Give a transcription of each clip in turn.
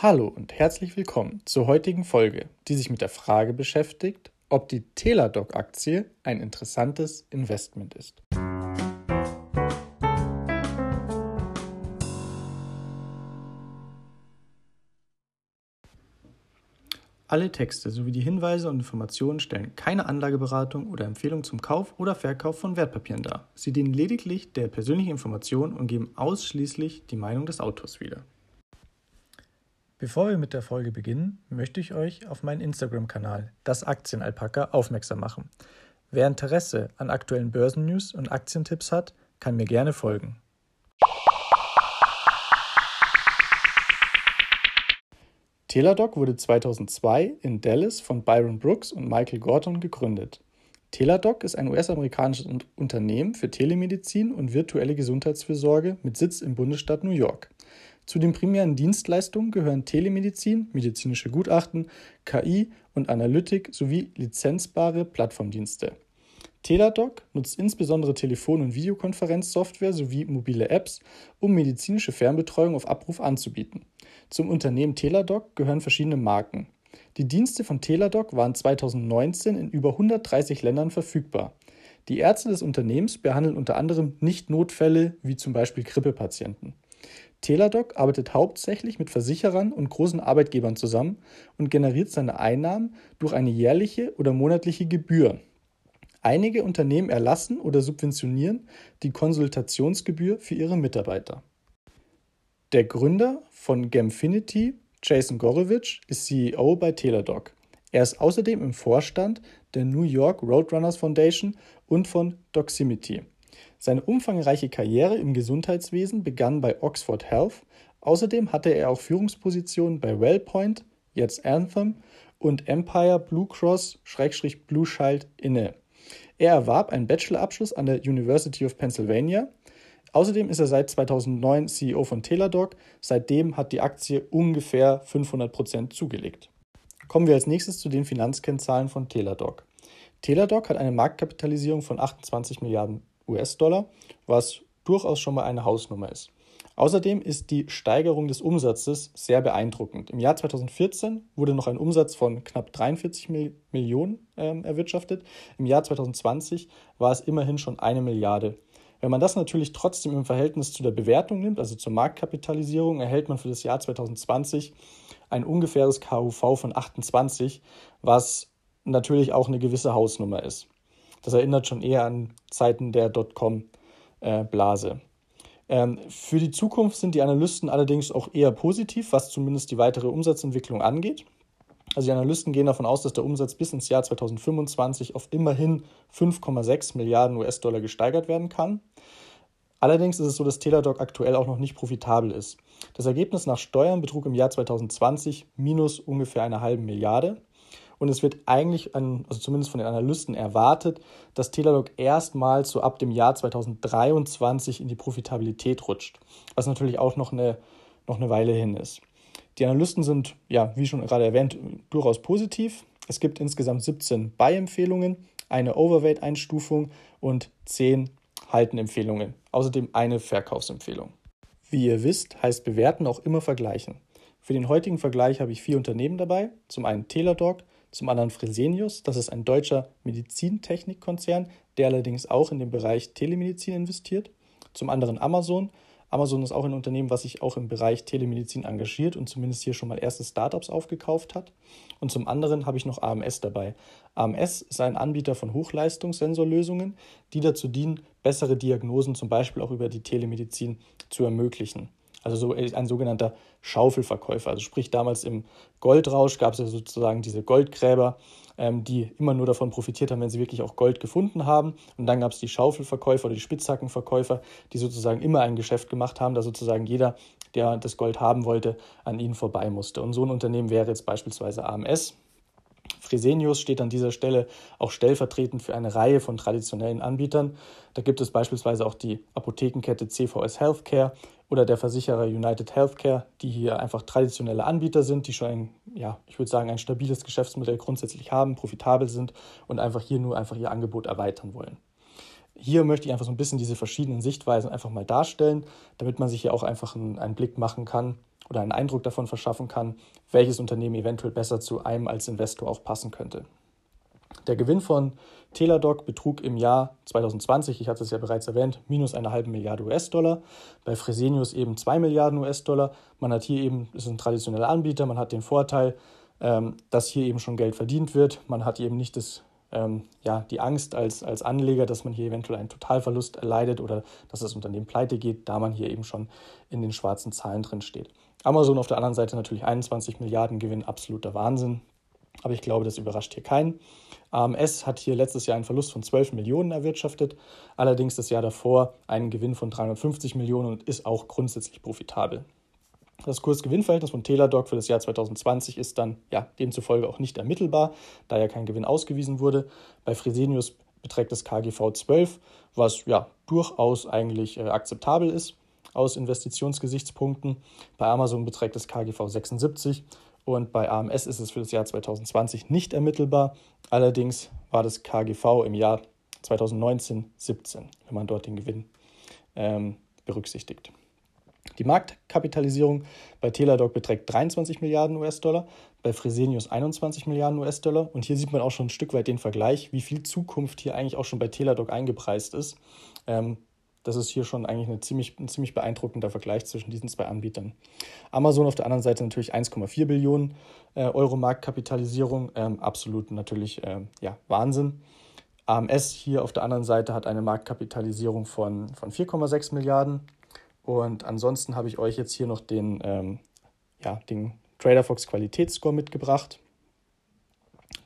Hallo und herzlich willkommen zur heutigen Folge, die sich mit der Frage beschäftigt, ob die Teladoc-Aktie ein interessantes Investment ist. Alle Texte sowie die Hinweise und Informationen stellen keine Anlageberatung oder Empfehlung zum Kauf oder Verkauf von Wertpapieren dar. Sie dienen lediglich der persönlichen Information und geben ausschließlich die Meinung des Autors wieder. Bevor wir mit der Folge beginnen, möchte ich euch auf meinen Instagram-Kanal, das Aktienalpaka, aufmerksam machen. Wer Interesse an aktuellen Börsennews und Aktientipps hat, kann mir gerne folgen. Teladoc wurde 2002 in Dallas von Byron Brooks und Michael Gordon gegründet. Teladoc ist ein US-amerikanisches Unternehmen für Telemedizin und virtuelle Gesundheitsfürsorge mit Sitz im Bundesstaat New York. Zu den primären Dienstleistungen gehören Telemedizin, medizinische Gutachten, KI und Analytik sowie lizenzbare Plattformdienste. Teladoc nutzt insbesondere Telefon- und Videokonferenzsoftware sowie mobile Apps, um medizinische Fernbetreuung auf Abruf anzubieten. Zum Unternehmen Teladoc gehören verschiedene Marken. Die Dienste von Teladoc waren 2019 in über 130 Ländern verfügbar. Die Ärzte des Unternehmens behandeln unter anderem Nicht-Notfälle wie zum Beispiel Grippepatienten. Teladoc arbeitet hauptsächlich mit Versicherern und großen Arbeitgebern zusammen und generiert seine Einnahmen durch eine jährliche oder monatliche Gebühr. Einige Unternehmen erlassen oder subventionieren die Konsultationsgebühr für ihre Mitarbeiter. Der Gründer von Gemfinity, Jason Gorowitsch, ist CEO bei Teladoc. Er ist außerdem im Vorstand der New York Roadrunners Foundation und von Doximity. Seine umfangreiche Karriere im Gesundheitswesen begann bei Oxford Health. Außerdem hatte er auch Führungspositionen bei Wellpoint, jetzt Anthem und Empire Blue Cross-Blue Shield inne. Er erwarb einen Bachelorabschluss an der University of Pennsylvania. Außerdem ist er seit 2009 CEO von Teladoc. Seitdem hat die Aktie ungefähr 500% zugelegt. Kommen wir als nächstes zu den Finanzkennzahlen von Teladoc. Teladoc hat eine Marktkapitalisierung von 28 Milliarden US-Dollar, was durchaus schon mal eine Hausnummer ist. Außerdem ist die Steigerung des Umsatzes sehr beeindruckend. Im Jahr 2014 wurde noch ein Umsatz von knapp 43 Millionen äh, erwirtschaftet. Im Jahr 2020 war es immerhin schon eine Milliarde. Wenn man das natürlich trotzdem im Verhältnis zu der Bewertung nimmt, also zur Marktkapitalisierung, erhält man für das Jahr 2020 ein ungefähres KUV von 28, was natürlich auch eine gewisse Hausnummer ist. Das erinnert schon eher an Zeiten der Dotcom-Blase. Ähm, für die Zukunft sind die Analysten allerdings auch eher positiv, was zumindest die weitere Umsatzentwicklung angeht. Also die Analysten gehen davon aus, dass der Umsatz bis ins Jahr 2025 auf immerhin 5,6 Milliarden US-Dollar gesteigert werden kann. Allerdings ist es so, dass Teladoc aktuell auch noch nicht profitabel ist. Das Ergebnis nach Steuern betrug im Jahr 2020 minus ungefähr eine halbe Milliarde. Und es wird eigentlich, an, also zumindest von den Analysten, erwartet, dass Teladoc erstmals so ab dem Jahr 2023 in die Profitabilität rutscht, was natürlich auch noch eine, noch eine Weile hin ist. Die Analysten sind, ja, wie schon gerade erwähnt, durchaus positiv. Es gibt insgesamt 17 Buy-Empfehlungen, eine Overweight-Einstufung und 10 Halten-Empfehlungen. Außerdem eine Verkaufsempfehlung. Wie ihr wisst, heißt bewerten auch immer vergleichen. Für den heutigen Vergleich habe ich vier Unternehmen dabei. Zum einen Teladoc, zum anderen Fresenius, das ist ein deutscher Medizintechnikkonzern, der allerdings auch in den Bereich Telemedizin investiert. Zum anderen Amazon. Amazon ist auch ein Unternehmen, was sich auch im Bereich Telemedizin engagiert und zumindest hier schon mal erste Startups aufgekauft hat. Und zum anderen habe ich noch AMS dabei. AMS ist ein Anbieter von Hochleistungssensorlösungen, die dazu dienen, bessere Diagnosen zum Beispiel auch über die Telemedizin zu ermöglichen. Also so ein sogenannter Schaufelverkäufer. Also sprich, damals im Goldrausch gab es ja sozusagen diese Goldgräber, ähm, die immer nur davon profitiert haben, wenn sie wirklich auch Gold gefunden haben. Und dann gab es die Schaufelverkäufer oder die Spitzhackenverkäufer, die sozusagen immer ein Geschäft gemacht haben, da sozusagen jeder, der das Gold haben wollte, an ihnen vorbei musste. Und so ein Unternehmen wäre jetzt beispielsweise AMS. Fresenius steht an dieser Stelle auch stellvertretend für eine Reihe von traditionellen Anbietern. Da gibt es beispielsweise auch die Apothekenkette CVS Healthcare oder der Versicherer United Healthcare, die hier einfach traditionelle Anbieter sind, die schon ein, ja, ich würde sagen, ein stabiles Geschäftsmodell grundsätzlich haben, profitabel sind und einfach hier nur einfach ihr Angebot erweitern wollen. Hier möchte ich einfach so ein bisschen diese verschiedenen Sichtweisen einfach mal darstellen, damit man sich hier auch einfach einen, einen Blick machen kann oder einen Eindruck davon verschaffen kann, welches Unternehmen eventuell besser zu einem als Investor auch passen könnte. Der Gewinn von Teladoc betrug im Jahr 2020, ich hatte es ja bereits erwähnt, minus eine halbe Milliarde US-Dollar. Bei Fresenius eben zwei Milliarden US-Dollar. Man hat hier eben, ist ein traditioneller Anbieter, man hat den Vorteil, ähm, dass hier eben schon Geld verdient wird. Man hat eben nicht das, ähm, ja, die Angst als, als Anleger, dass man hier eventuell einen Totalverlust erleidet oder dass das Unternehmen pleite geht, da man hier eben schon in den schwarzen Zahlen drin steht. Amazon auf der anderen Seite natürlich 21 Milliarden Gewinn, absoluter Wahnsinn. Aber ich glaube, das überrascht hier keinen. AMS hat hier letztes Jahr einen Verlust von 12 Millionen erwirtschaftet, allerdings das Jahr davor einen Gewinn von 350 Millionen und ist auch grundsätzlich profitabel. Das Kursgewinnverhältnis von Teladoc für das Jahr 2020 ist dann ja demzufolge auch nicht ermittelbar, da ja kein Gewinn ausgewiesen wurde. Bei Fresenius beträgt das KGV 12, was ja durchaus eigentlich äh, akzeptabel ist aus Investitionsgesichtspunkten. Bei Amazon beträgt das KGV 76 und bei AMS ist es für das Jahr 2020 nicht ermittelbar. Allerdings war das KGV im Jahr 2019 17, wenn man dort den Gewinn ähm, berücksichtigt. Die Marktkapitalisierung bei Teladoc beträgt 23 Milliarden US-Dollar, bei Fresenius 21 Milliarden US-Dollar. Und hier sieht man auch schon ein Stück weit den Vergleich, wie viel Zukunft hier eigentlich auch schon bei Teladoc eingepreist ist. Ähm, das ist hier schon eigentlich eine ziemlich, ein ziemlich beeindruckender Vergleich zwischen diesen zwei Anbietern. Amazon auf der anderen Seite natürlich 1,4 Billionen äh, Euro Marktkapitalisierung, ähm, absolut natürlich äh, ja, Wahnsinn. AMS hier auf der anderen Seite hat eine Marktkapitalisierung von, von 4,6 Milliarden und ansonsten habe ich euch jetzt hier noch den, ähm, ja, den TraderFox Qualitätsscore mitgebracht,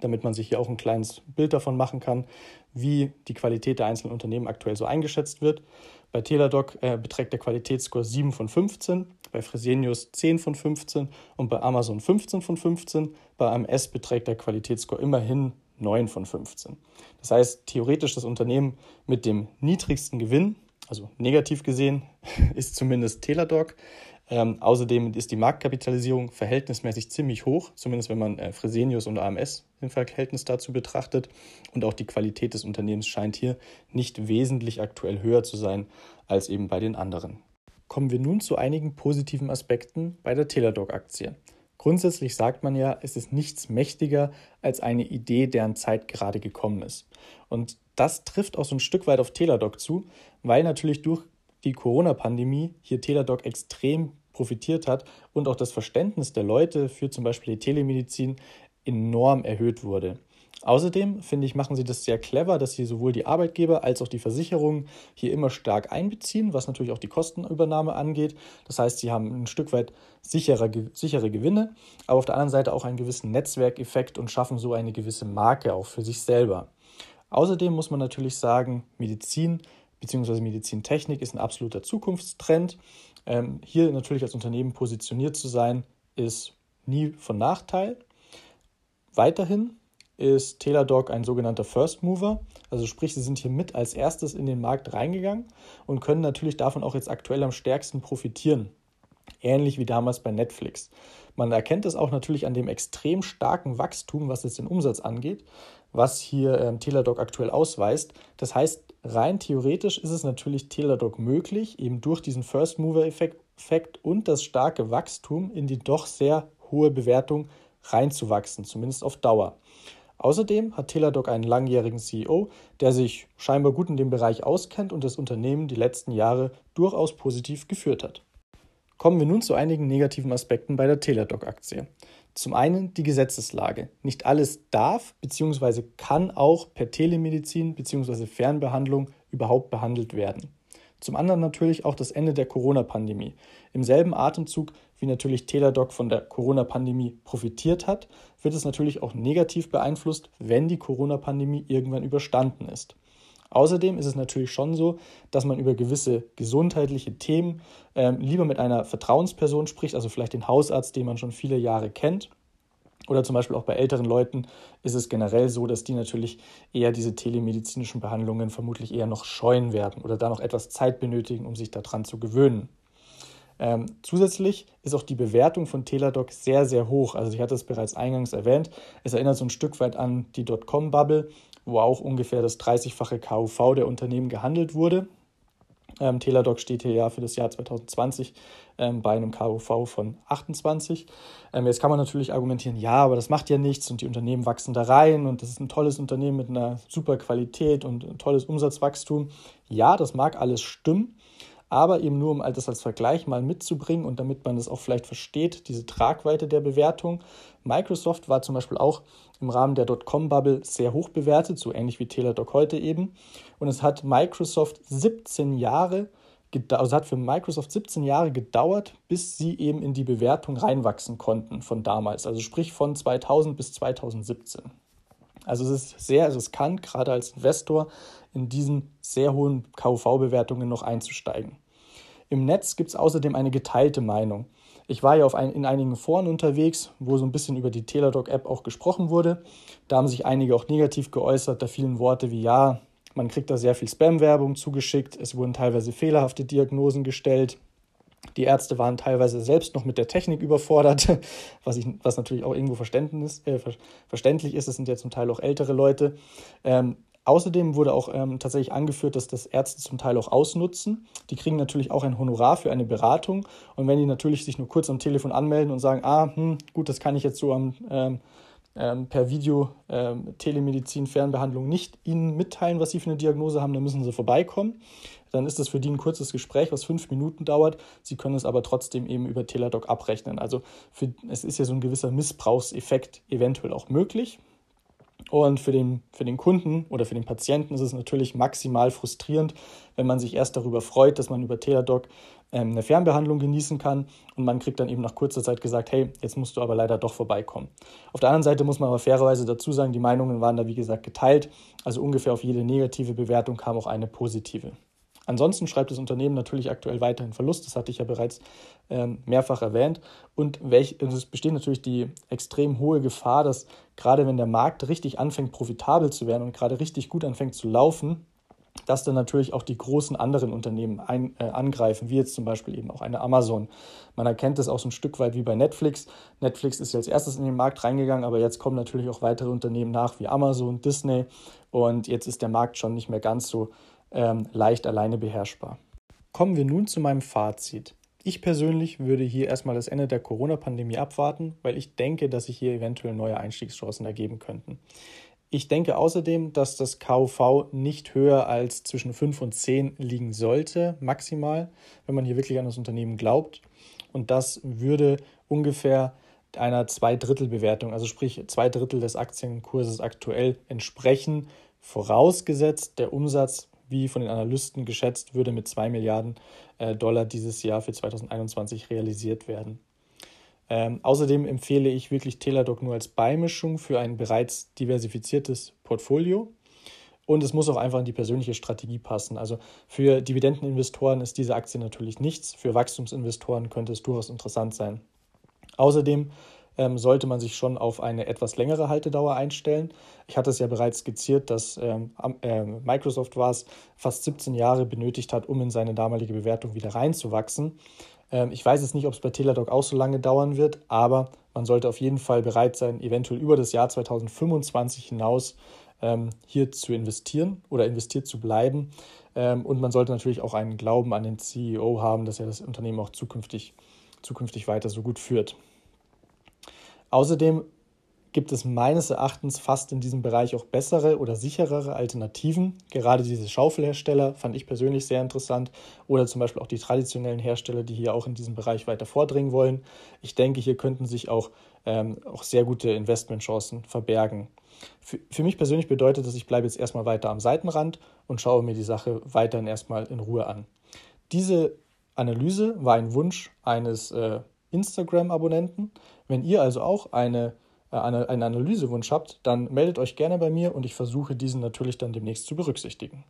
damit man sich hier auch ein kleines Bild davon machen kann, wie die Qualität der einzelnen Unternehmen aktuell so eingeschätzt wird. Bei Teladoc äh, beträgt der Qualitätsscore 7 von 15, bei Fresenius 10 von 15 und bei Amazon 15 von 15. Bei AMS beträgt der Qualitätsscore immerhin 9 von 15. Das heißt, theoretisch das Unternehmen mit dem niedrigsten Gewinn also negativ gesehen ist zumindest Teladoc. Ähm, außerdem ist die Marktkapitalisierung verhältnismäßig ziemlich hoch, zumindest wenn man äh, Fresenius und AMS im Verhältnis dazu betrachtet. Und auch die Qualität des Unternehmens scheint hier nicht wesentlich aktuell höher zu sein als eben bei den anderen. Kommen wir nun zu einigen positiven Aspekten bei der Teladoc-Aktie. Grundsätzlich sagt man ja, es ist nichts mächtiger als eine Idee, deren Zeit gerade gekommen ist. Und das trifft auch so ein Stück weit auf Teladoc zu, weil natürlich durch die Corona-Pandemie hier Teladoc extrem profitiert hat und auch das Verständnis der Leute für zum Beispiel die Telemedizin enorm erhöht wurde. Außerdem, finde ich, machen sie das sehr clever, dass sie sowohl die Arbeitgeber als auch die Versicherungen hier immer stark einbeziehen, was natürlich auch die Kostenübernahme angeht. Das heißt, sie haben ein Stück weit sichere, sichere Gewinne, aber auf der anderen Seite auch einen gewissen Netzwerkeffekt und schaffen so eine gewisse Marke auch für sich selber. Außerdem muss man natürlich sagen, Medizin bzw. Medizintechnik ist ein absoluter Zukunftstrend. Ähm, hier natürlich als Unternehmen positioniert zu sein, ist nie von Nachteil. Weiterhin ist Teladoc ein sogenannter First Mover. Also sprich, sie sind hier mit als erstes in den Markt reingegangen und können natürlich davon auch jetzt aktuell am stärksten profitieren. Ähnlich wie damals bei Netflix. Man erkennt es auch natürlich an dem extrem starken Wachstum, was jetzt den Umsatz angeht was hier ähm, Teladoc aktuell ausweist. Das heißt, rein theoretisch ist es natürlich Teladoc möglich, eben durch diesen First Mover Effekt und das starke Wachstum in die doch sehr hohe Bewertung reinzuwachsen, zumindest auf Dauer. Außerdem hat Teladoc einen langjährigen CEO, der sich scheinbar gut in dem Bereich auskennt und das Unternehmen die letzten Jahre durchaus positiv geführt hat. Kommen wir nun zu einigen negativen Aspekten bei der Teladoc-Aktie. Zum einen die Gesetzeslage. Nicht alles darf bzw. kann auch per Telemedizin bzw. Fernbehandlung überhaupt behandelt werden. Zum anderen natürlich auch das Ende der Corona-Pandemie. Im selben Atemzug, wie natürlich Teladoc von der Corona-Pandemie profitiert hat, wird es natürlich auch negativ beeinflusst, wenn die Corona-Pandemie irgendwann überstanden ist. Außerdem ist es natürlich schon so, dass man über gewisse gesundheitliche Themen ähm, lieber mit einer Vertrauensperson spricht, also vielleicht den Hausarzt, den man schon viele Jahre kennt. Oder zum Beispiel auch bei älteren Leuten ist es generell so, dass die natürlich eher diese telemedizinischen Behandlungen vermutlich eher noch scheuen werden oder da noch etwas Zeit benötigen, um sich daran zu gewöhnen. Ähm, zusätzlich ist auch die Bewertung von Teladoc sehr, sehr hoch. Also ich hatte es bereits eingangs erwähnt. Es erinnert so ein Stück weit an die Dotcom-Bubble, wo auch ungefähr das 30-fache KUV der Unternehmen gehandelt wurde. Ähm, Teladoc steht hier ja für das Jahr 2020 ähm, bei einem KUV von 28. Ähm, jetzt kann man natürlich argumentieren, ja, aber das macht ja nichts und die Unternehmen wachsen da rein und das ist ein tolles Unternehmen mit einer super Qualität und tolles Umsatzwachstum. Ja, das mag alles stimmen, aber eben nur, um das als Vergleich mal mitzubringen und damit man das auch vielleicht versteht, diese Tragweite der Bewertung. Microsoft war zum Beispiel auch im Rahmen der Dotcom-Bubble sehr hoch bewertet, so ähnlich wie Teladoc heute eben. Und es hat Microsoft 17 Jahre also hat für Microsoft 17 Jahre gedauert, bis sie eben in die Bewertung reinwachsen konnten von damals. Also sprich von 2000 bis 2017. Also es ist sehr riskant, gerade als Investor in diesen sehr hohen KUV-Bewertungen noch einzusteigen. Im Netz gibt es außerdem eine geteilte Meinung. Ich war ja ein, in einigen Foren unterwegs, wo so ein bisschen über die Teladoc-App auch gesprochen wurde. Da haben sich einige auch negativ geäußert. Da fielen Worte wie ja, man kriegt da sehr viel Spam-Werbung zugeschickt, es wurden teilweise fehlerhafte Diagnosen gestellt. Die Ärzte waren teilweise selbst noch mit der Technik überfordert, was, ich, was natürlich auch irgendwo äh, verständlich ist. Es sind ja zum Teil auch ältere Leute. Ähm, Außerdem wurde auch ähm, tatsächlich angeführt, dass das Ärzte zum Teil auch ausnutzen. Die kriegen natürlich auch ein Honorar für eine Beratung. Und wenn die natürlich sich nur kurz am Telefon anmelden und sagen, ah, hm, gut, das kann ich jetzt so am, ähm, ähm, per Video ähm, Telemedizin, Fernbehandlung nicht Ihnen mitteilen, was Sie für eine Diagnose haben, dann müssen Sie vorbeikommen. Dann ist das für die ein kurzes Gespräch, was fünf Minuten dauert. Sie können es aber trotzdem eben über Teladoc abrechnen. Also für, es ist ja so ein gewisser Missbrauchseffekt eventuell auch möglich. Und für den, für den Kunden oder für den Patienten ist es natürlich maximal frustrierend, wenn man sich erst darüber freut, dass man über Teladoc ähm, eine Fernbehandlung genießen kann und man kriegt dann eben nach kurzer Zeit gesagt, hey, jetzt musst du aber leider doch vorbeikommen. Auf der anderen Seite muss man aber fairerweise dazu sagen, die Meinungen waren da wie gesagt geteilt, also ungefähr auf jede negative Bewertung kam auch eine positive. Ansonsten schreibt das Unternehmen natürlich aktuell weiterhin Verlust, das hatte ich ja bereits ähm, mehrfach erwähnt. Und welch, also es besteht natürlich die extrem hohe Gefahr, dass gerade wenn der Markt richtig anfängt, profitabel zu werden und gerade richtig gut anfängt zu laufen, dass dann natürlich auch die großen anderen Unternehmen ein, äh, angreifen, wie jetzt zum Beispiel eben auch eine Amazon. Man erkennt das auch so ein Stück weit wie bei Netflix. Netflix ist ja als erstes in den Markt reingegangen, aber jetzt kommen natürlich auch weitere Unternehmen nach, wie Amazon, Disney. Und jetzt ist der Markt schon nicht mehr ganz so ähm, leicht alleine beherrschbar. Kommen wir nun zu meinem Fazit. Ich persönlich würde hier erstmal das Ende der Corona-Pandemie abwarten, weil ich denke, dass sich hier eventuell neue Einstiegschancen ergeben könnten. Ich denke außerdem, dass das KUV nicht höher als zwischen 5 und 10 liegen sollte, maximal, wenn man hier wirklich an das Unternehmen glaubt. Und das würde ungefähr einer Zweidrittelbewertung, also sprich zwei Drittel des Aktienkurses aktuell entsprechen, vorausgesetzt der Umsatz wie von den Analysten geschätzt, würde mit 2 Milliarden äh, Dollar dieses Jahr für 2021 realisiert werden. Ähm, außerdem empfehle ich wirklich Teladoc nur als Beimischung für ein bereits diversifiziertes Portfolio. Und es muss auch einfach in die persönliche Strategie passen. Also für Dividendeninvestoren ist diese Aktie natürlich nichts. Für Wachstumsinvestoren könnte es durchaus interessant sein. Außerdem ähm, sollte man sich schon auf eine etwas längere Haltedauer einstellen. Ich hatte es ja bereits skizziert, dass ähm, äh, Microsoft war es fast 17 Jahre benötigt hat, um in seine damalige Bewertung wieder reinzuwachsen. Ähm, ich weiß jetzt nicht, ob es bei Teladoc auch so lange dauern wird, aber man sollte auf jeden Fall bereit sein, eventuell über das Jahr 2025 hinaus ähm, hier zu investieren oder investiert zu bleiben. Ähm, und man sollte natürlich auch einen Glauben an den CEO haben, dass er das Unternehmen auch zukünftig, zukünftig weiter so gut führt. Außerdem gibt es meines Erachtens fast in diesem Bereich auch bessere oder sicherere Alternativen. Gerade diese Schaufelhersteller fand ich persönlich sehr interessant oder zum Beispiel auch die traditionellen Hersteller, die hier auch in diesem Bereich weiter vordringen wollen. Ich denke, hier könnten sich auch, ähm, auch sehr gute Investmentchancen verbergen. Für, für mich persönlich bedeutet das, ich bleibe jetzt erstmal weiter am Seitenrand und schaue mir die Sache weiterhin erstmal in Ruhe an. Diese Analyse war ein Wunsch eines äh, Instagram-Abonnenten. Wenn ihr also auch eine, äh, eine, einen Analysewunsch habt, dann meldet euch gerne bei mir und ich versuche diesen natürlich dann demnächst zu berücksichtigen.